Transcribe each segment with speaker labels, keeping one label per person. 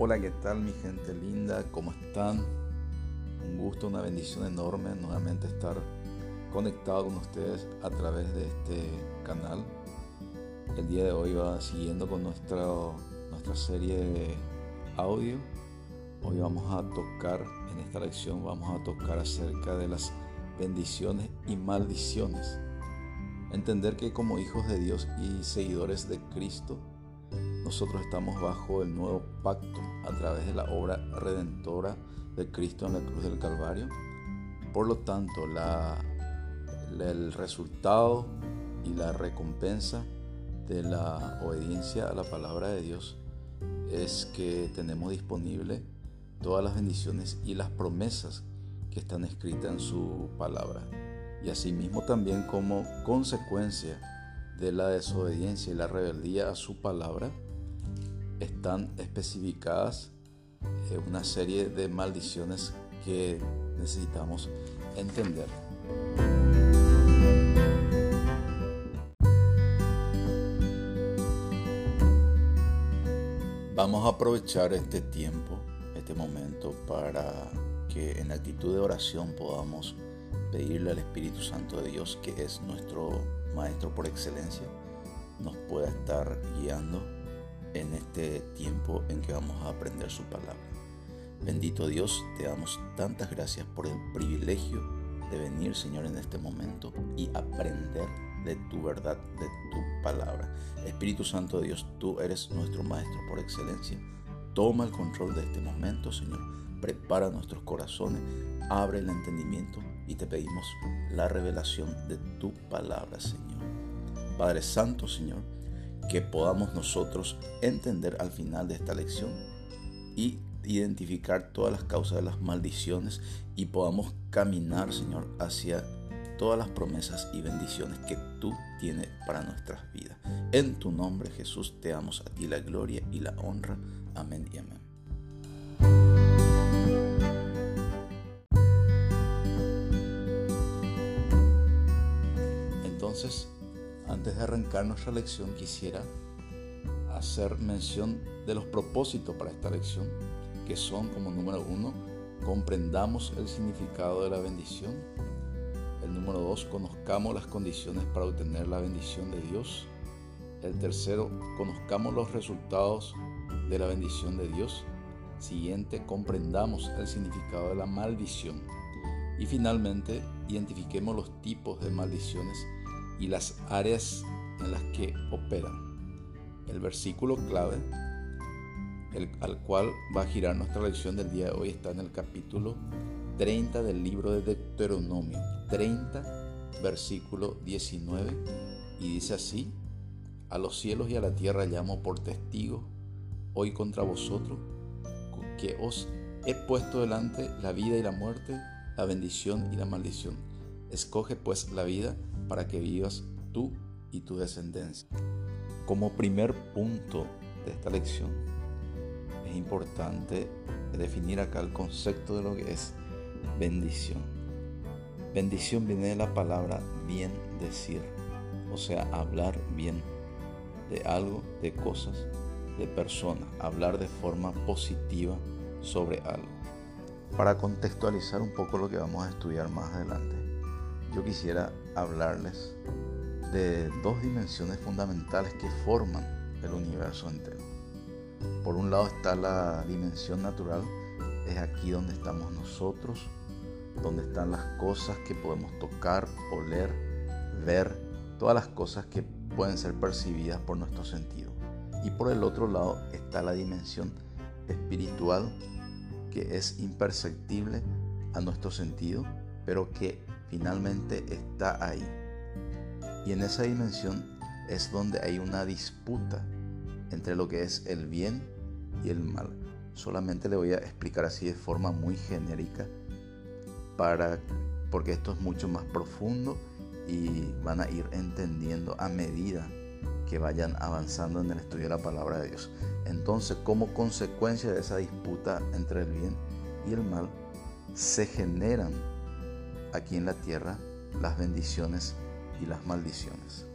Speaker 1: Hola, ¿qué tal mi gente linda? ¿Cómo están? Un gusto, una bendición enorme nuevamente estar conectado con ustedes a través de este canal. El día de hoy va siguiendo con nuestra, nuestra serie de audio. Hoy vamos a tocar, en esta lección vamos a tocar acerca de las bendiciones y maldiciones. Entender que como hijos de Dios y seguidores de Cristo, nosotros estamos bajo el nuevo pacto a través de la obra redentora de Cristo en la cruz del Calvario. Por lo tanto, el resultado y la recompensa de la obediencia a la palabra de Dios es que tenemos disponible todas las bendiciones y las promesas que están escritas en su palabra. Y asimismo también como consecuencia de la desobediencia y la rebeldía a su palabra, están especificadas eh, una serie de maldiciones que necesitamos entender. Vamos a aprovechar este tiempo, este momento, para que en actitud de oración podamos pedirle al Espíritu Santo de Dios, que es nuestro Maestro por excelencia, nos pueda estar guiando en este tiempo en que vamos a aprender su palabra. Bendito Dios, te damos tantas gracias por el privilegio de venir, Señor, en este momento y aprender de tu verdad, de tu palabra. Espíritu Santo de Dios, tú eres nuestro Maestro por excelencia. Toma el control de este momento, Señor. Prepara nuestros corazones, abre el entendimiento y te pedimos la revelación de tu palabra, Señor. Padre Santo, Señor, que podamos nosotros entender al final de esta lección y identificar todas las causas de las maldiciones y podamos caminar, Señor, hacia todas las promesas y bendiciones que tú tienes para nuestras vidas. En tu nombre, Jesús, te damos a ti la gloria y la honra. Amén y amén. Entonces, antes de arrancar nuestra lección, quisiera hacer mención de los propósitos para esta lección, que son como número uno, comprendamos el significado de la bendición. El número dos, conozcamos las condiciones para obtener la bendición de Dios. El tercero, conozcamos los resultados de la bendición de Dios. Siguiente, comprendamos el significado de la maldición. Y finalmente, identifiquemos los tipos de maldiciones y las áreas en las que operan. El versículo clave al cual va a girar nuestra lección del día de hoy está en el capítulo 30 del libro de Deuteronomio, 30, versículo 19, y dice así, a los cielos y a la tierra llamo por testigo hoy contra vosotros, que os he puesto delante la vida y la muerte, la bendición y la maldición. Escoge pues la vida para que vivas tú y tu descendencia. Como primer punto de esta lección, es importante definir acá el concepto de lo que es bendición. Bendición viene de la palabra bien decir, o sea, hablar bien de algo, de cosas, de personas, hablar de forma positiva sobre algo. Para contextualizar un poco lo que vamos a estudiar más adelante, yo quisiera hablarles de dos dimensiones fundamentales que forman el universo entero. Por un lado está la dimensión natural, es aquí donde estamos nosotros, donde están las cosas que podemos tocar, oler, ver, todas las cosas que pueden ser percibidas por nuestro sentido. Y por el otro lado está la dimensión espiritual, que es imperceptible a nuestro sentido, pero que finalmente está ahí. Y en esa dimensión es donde hay una disputa entre lo que es el bien y el mal. Solamente le voy a explicar así de forma muy genérica para porque esto es mucho más profundo y van a ir entendiendo a medida que vayan avanzando en el estudio de la palabra de Dios. Entonces, como consecuencia de esa disputa entre el bien y el mal, se generan aquí en la tierra las bendiciones y las maldiciones.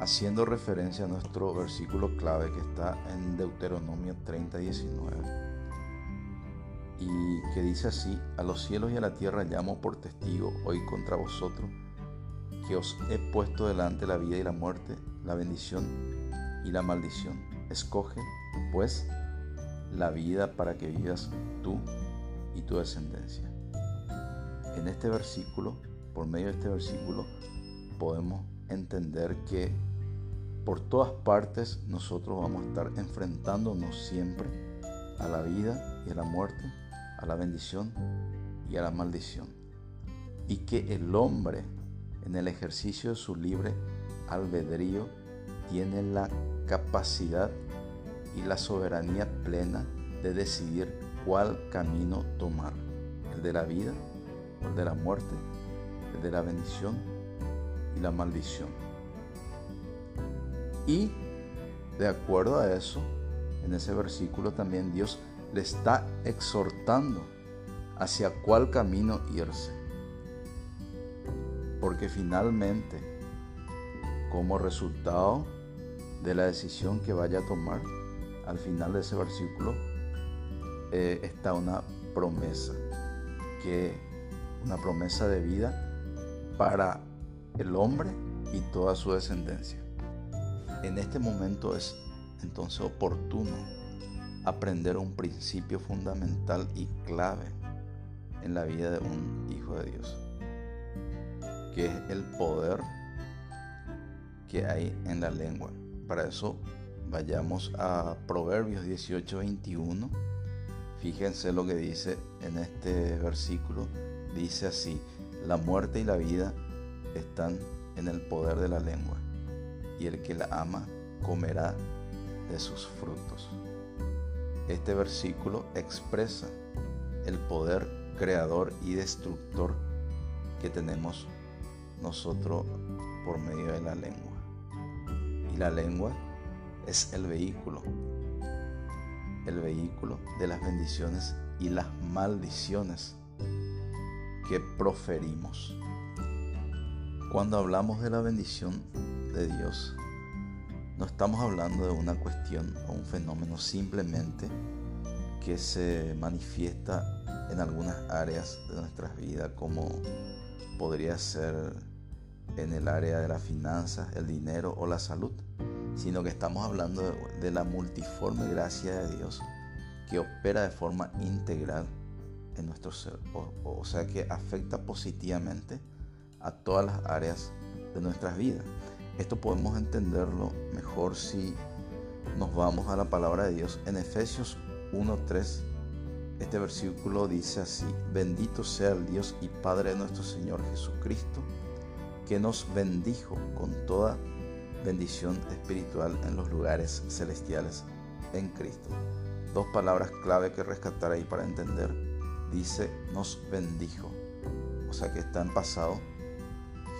Speaker 1: haciendo referencia a nuestro versículo clave que está en Deuteronomio 30, 19, y que dice así, a los cielos y a la tierra llamo por testigo hoy contra vosotros, que os he puesto delante la vida y la muerte, la bendición y la maldición. Escoge, pues, la vida para que vivas tú y tu descendencia. En este versículo, por medio de este versículo, podemos entender que por todas partes nosotros vamos a estar enfrentándonos siempre a la vida y a la muerte, a la bendición y a la maldición. Y que el hombre en el ejercicio de su libre albedrío tiene la capacidad y la soberanía plena de decidir cuál camino tomar, el de la vida el de la muerte, el de la bendición y la maldición. Y de acuerdo a eso, en ese versículo también Dios le está exhortando hacia cuál camino irse. Porque finalmente, como resultado de la decisión que vaya a tomar, al final de ese versículo eh, está una promesa, que una promesa de vida para el hombre y toda su descendencia. En este momento es entonces oportuno aprender un principio fundamental y clave en la vida de un hijo de Dios, que es el poder que hay en la lengua. Para eso vayamos a Proverbios 18:21. Fíjense lo que dice en este versículo. Dice así, la muerte y la vida están en el poder de la lengua y el que la ama comerá de sus frutos. Este versículo expresa el poder creador y destructor que tenemos nosotros por medio de la lengua. Y la lengua es el vehículo, el vehículo de las bendiciones y las maldiciones que proferimos. Cuando hablamos de la bendición de Dios, no estamos hablando de una cuestión o un fenómeno simplemente que se manifiesta en algunas áreas de nuestras vidas, como podría ser en el área de las finanzas, el dinero o la salud, sino que estamos hablando de, la multiforme gracia de Dios que opera de forma integral en nuestro ser, o sea que afecta positivamente a todas las áreas de nuestras vidas. Esto podemos entenderlo mejor si nos vamos a la palabra de Dios. En Efesios 1.3, este versículo dice así, bendito sea el Dios y Padre de nuestro Señor Jesucristo, que nos bendijo con toda bendición espiritual en los lugares celestiales en Cristo. Dos palabras clave que rescatar ahí para entender. Dice, nos bendijo. O sea que está en pasado.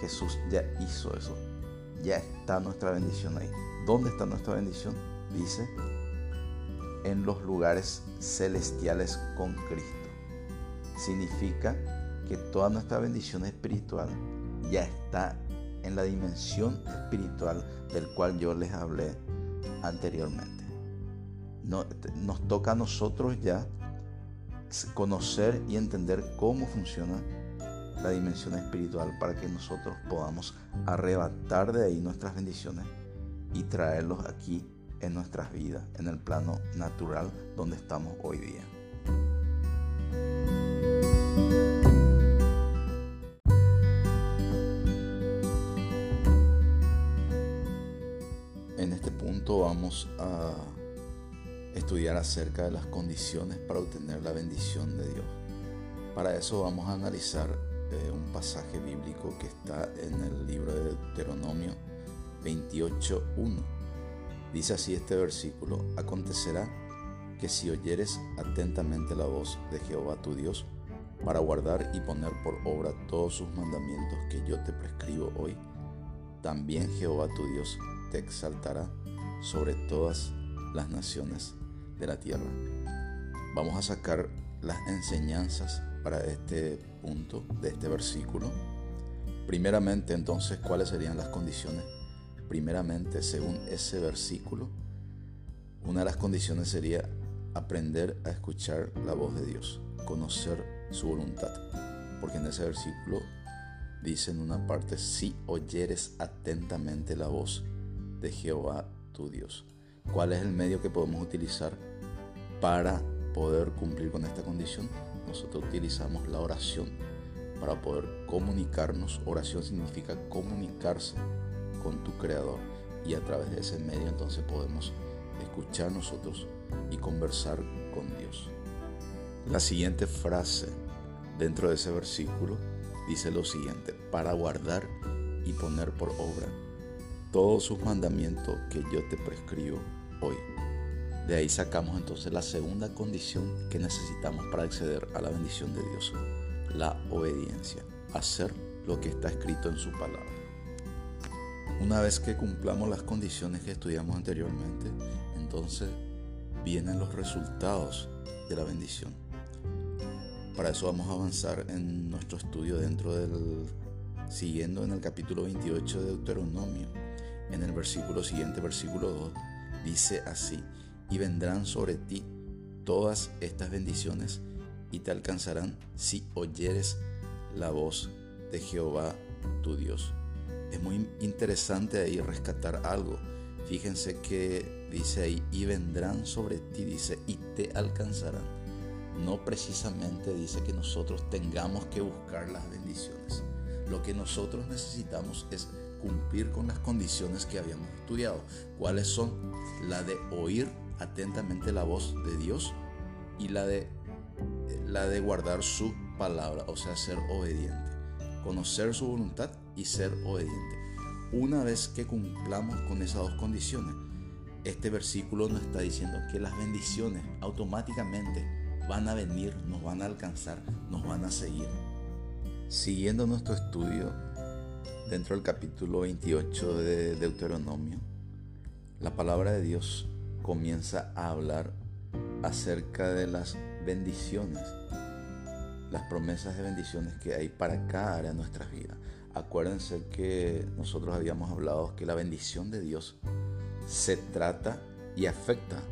Speaker 1: Jesús ya hizo eso ya está nuestra bendición ahí. ¿Dónde está nuestra bendición? Dice, en los lugares celestiales con Cristo. Significa que toda nuestra bendición espiritual ya está en la dimensión espiritual del cual yo les hablé anteriormente. nos toca a nosotros ya conocer y entender cómo funciona la dimensión espiritual para que nosotros podamos arrebatar de ahí nuestras bendiciones y traerlos aquí en nuestras vidas, en el plano natural donde estamos hoy día. En este punto vamos a estudiar acerca de las condiciones para obtener la bendición de Dios. Para eso vamos a analizar un pasaje bíblico que está en el libro de Deuteronomio 28.1. Dice así este versículo, acontecerá que si oyeres atentamente la voz de Jehová tu Dios, para guardar y poner por obra todos sus mandamientos que yo te prescribo hoy, también Jehová tu Dios te exaltará sobre todas las naciones de la tierra. Vamos a sacar las enseñanzas para este punto de este versículo. Primeramente, entonces, ¿cuáles serían las condiciones primeramente, según ese versículo, una de las condiciones sería aprender a escuchar la voz de Dios, conocer su voluntad. Porque en ese versículo dice en una parte, si oyeres atentamente la voz de Jehová tu Dios. ¿Cuál es el medio que podemos utilizar para poder cumplir con esta condición? Nosotros utilizamos la oración para poder comunicarnos. Oración significa comunicarse con tu Creador y a través de ese medio entonces podemos escuchar nosotros y conversar con Dios. La siguiente frase dentro de ese versículo dice lo siguiente, para guardar y poner por obra todos sus mandamientos que yo te prescribo hoy. De ahí sacamos entonces la segunda condición que necesitamos para acceder a la bendición de Dios, la obediencia, hacer lo que está escrito en su palabra. Una vez que cumplamos las condiciones que estudiamos anteriormente, entonces vienen los resultados de la bendición. Para eso vamos a avanzar en nuestro estudio dentro del, siguiendo en el capítulo 28 de Deuteronomio, en el versículo siguiente, versículo 2, dice así, y vendrán sobre ti todas estas bendiciones y te alcanzarán si oyeres la voz de Jehová tu Dios. Es muy interesante ahí rescatar algo. Fíjense que dice ahí, y vendrán sobre ti, dice, y te alcanzarán. No precisamente dice que nosotros tengamos que buscar las bendiciones. Lo que nosotros necesitamos es cumplir con las condiciones que habíamos estudiado. ¿Cuáles son? La de oír atentamente la voz de Dios y la de, la de guardar su palabra, o sea, ser obediente. Conocer su voluntad y ser obediente. Una vez que cumplamos con esas dos condiciones, este versículo nos está diciendo que las bendiciones automáticamente van a venir, nos van a alcanzar, nos van a seguir. Siguiendo nuestro estudio dentro del capítulo 28 de Deuteronomio, la palabra de Dios comienza a hablar acerca de las bendiciones, las promesas de bendiciones que hay para cada área de nuestras vidas. Acuérdense que nosotros habíamos hablado que la bendición de Dios se trata y afecta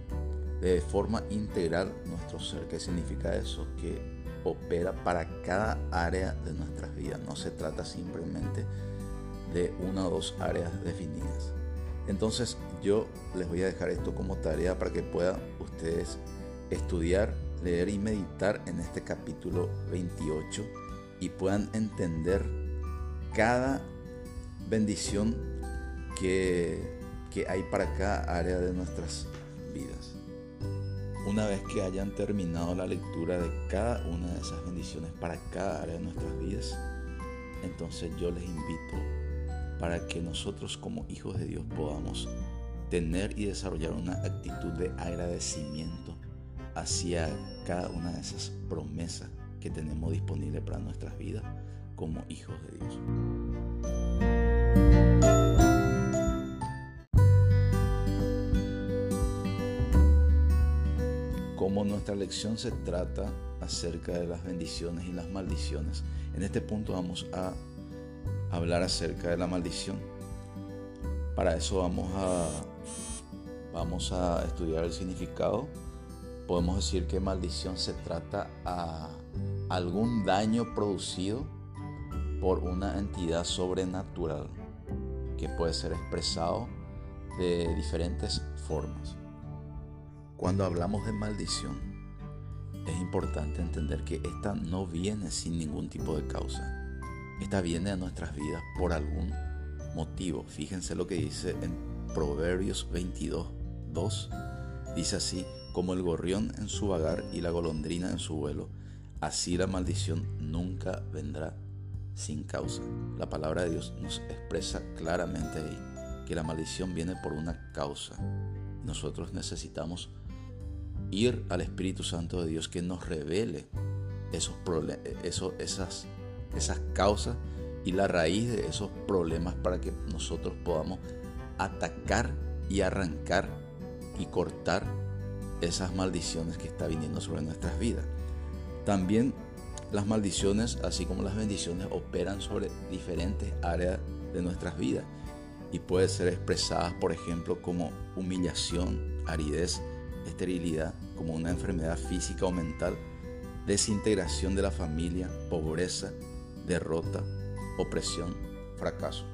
Speaker 1: de forma integral nuestro ser. ¿Qué significa eso? Que opera para cada área de nuestras vidas. No se trata simplemente de una o dos áreas definidas. Entonces yo les voy a dejar esto como tarea para que puedan ustedes estudiar, leer y meditar en este capítulo 28 y puedan entender cada bendición que, que hay para cada área de nuestras vidas. Una vez que hayan terminado la lectura de cada una de esas bendiciones para cada área de nuestras vidas, entonces yo les invito para que nosotros como hijos de Dios podamos tener y desarrollar una actitud de agradecimiento hacia cada una de esas promesas que tenemos disponibles para nuestras vidas como hijos de Dios. Como nuestra lección se trata acerca de las bendiciones y las maldiciones, en este punto vamos a hablar acerca de la maldición. Para eso vamos a, vamos a estudiar el significado. Podemos decir que maldición se trata a algún daño producido por una entidad sobrenatural que puede ser expresado de diferentes formas. Cuando hablamos de maldición, es importante entender que esta no viene sin ningún tipo de causa. Esta viene a nuestras vidas por algún motivo. Fíjense lo que dice en Proverbios 22, 2. Dice así, como el gorrión en su vagar y la golondrina en su vuelo, así la maldición nunca vendrá sin causa. La palabra de Dios nos expresa claramente ahí que la maldición viene por una causa. Nosotros necesitamos ir al Espíritu Santo de Dios que nos revele esos, esos esas esas causas y la raíz de esos problemas para que nosotros podamos atacar y arrancar y cortar esas maldiciones que está viniendo sobre nuestras vidas. También las maldiciones, así como las bendiciones, operan sobre diferentes áreas de nuestras vidas. y puede ser expresadas, por ejemplo, como humillación, aridez, esterilidad, como una enfermedad física o mental, desintegración de la familia, pobreza, derrota, opresión, fracaso.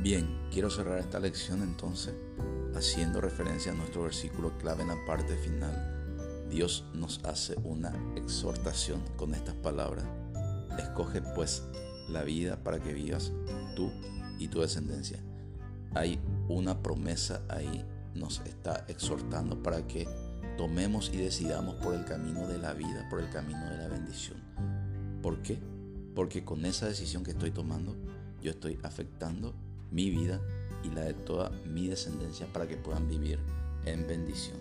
Speaker 1: Bien, quiero cerrar esta lección entonces haciendo referencia a nuestro versículo clave en la parte final. Dios nos hace una exhortación con estas palabras. Escoge pues la vida para que vivas tú y tu descendencia. Hay una promesa ahí, nos está exhortando para que tomemos y decidamos por el camino de la vida, por el camino de la bendición. ¿Por qué? Porque con esa decisión que estoy tomando, yo estoy afectando mi vida y la de toda mi descendencia para que puedan vivir en bendición.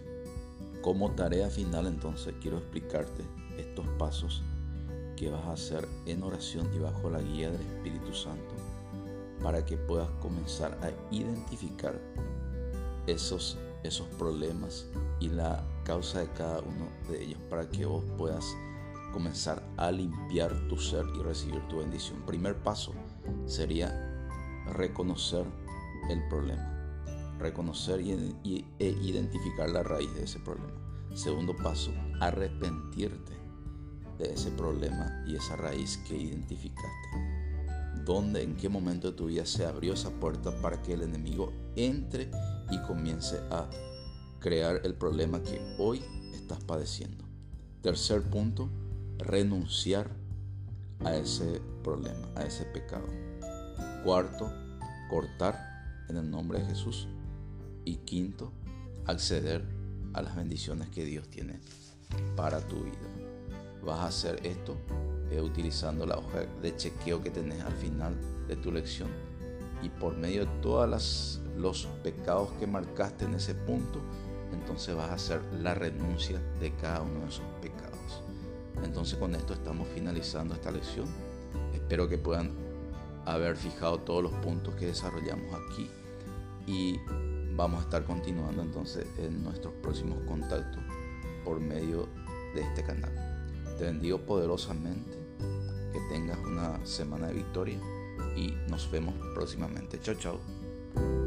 Speaker 1: Como tarea final entonces quiero explicarte estos pasos que vas a hacer en oración y bajo la guía del Espíritu Santo para que puedas comenzar a identificar esos, esos problemas y la causa de cada uno de ellos para que vos puedas comenzar a limpiar tu ser y recibir tu bendición. Primer paso sería reconocer el problema, reconocer y, e identificar la raíz de ese problema. Segundo paso, arrepentirte de ese problema y esa raíz que identificaste. ¿Dónde, en qué momento de tu vida se abrió esa puerta para que el enemigo entre y comience a crear el problema que hoy estás padeciendo? Tercer punto, renunciar a ese problema, a ese pecado. Cuarto, cortar en el nombre de Jesús. Y quinto, acceder a las bendiciones que Dios tiene para tu vida. Vas a hacer esto eh, utilizando la hoja de chequeo que tenés al final de tu lección. Y por medio de todos los pecados que marcaste en ese punto, entonces vas a hacer la renuncia de cada uno de esos pecados. Entonces con esto estamos finalizando esta lección. Espero que puedan haber fijado todos los puntos que desarrollamos aquí y vamos a estar continuando entonces en nuestros próximos contactos por medio de este canal. Te bendigo poderosamente, que tengas una semana de victoria y nos vemos próximamente. Chao, chao.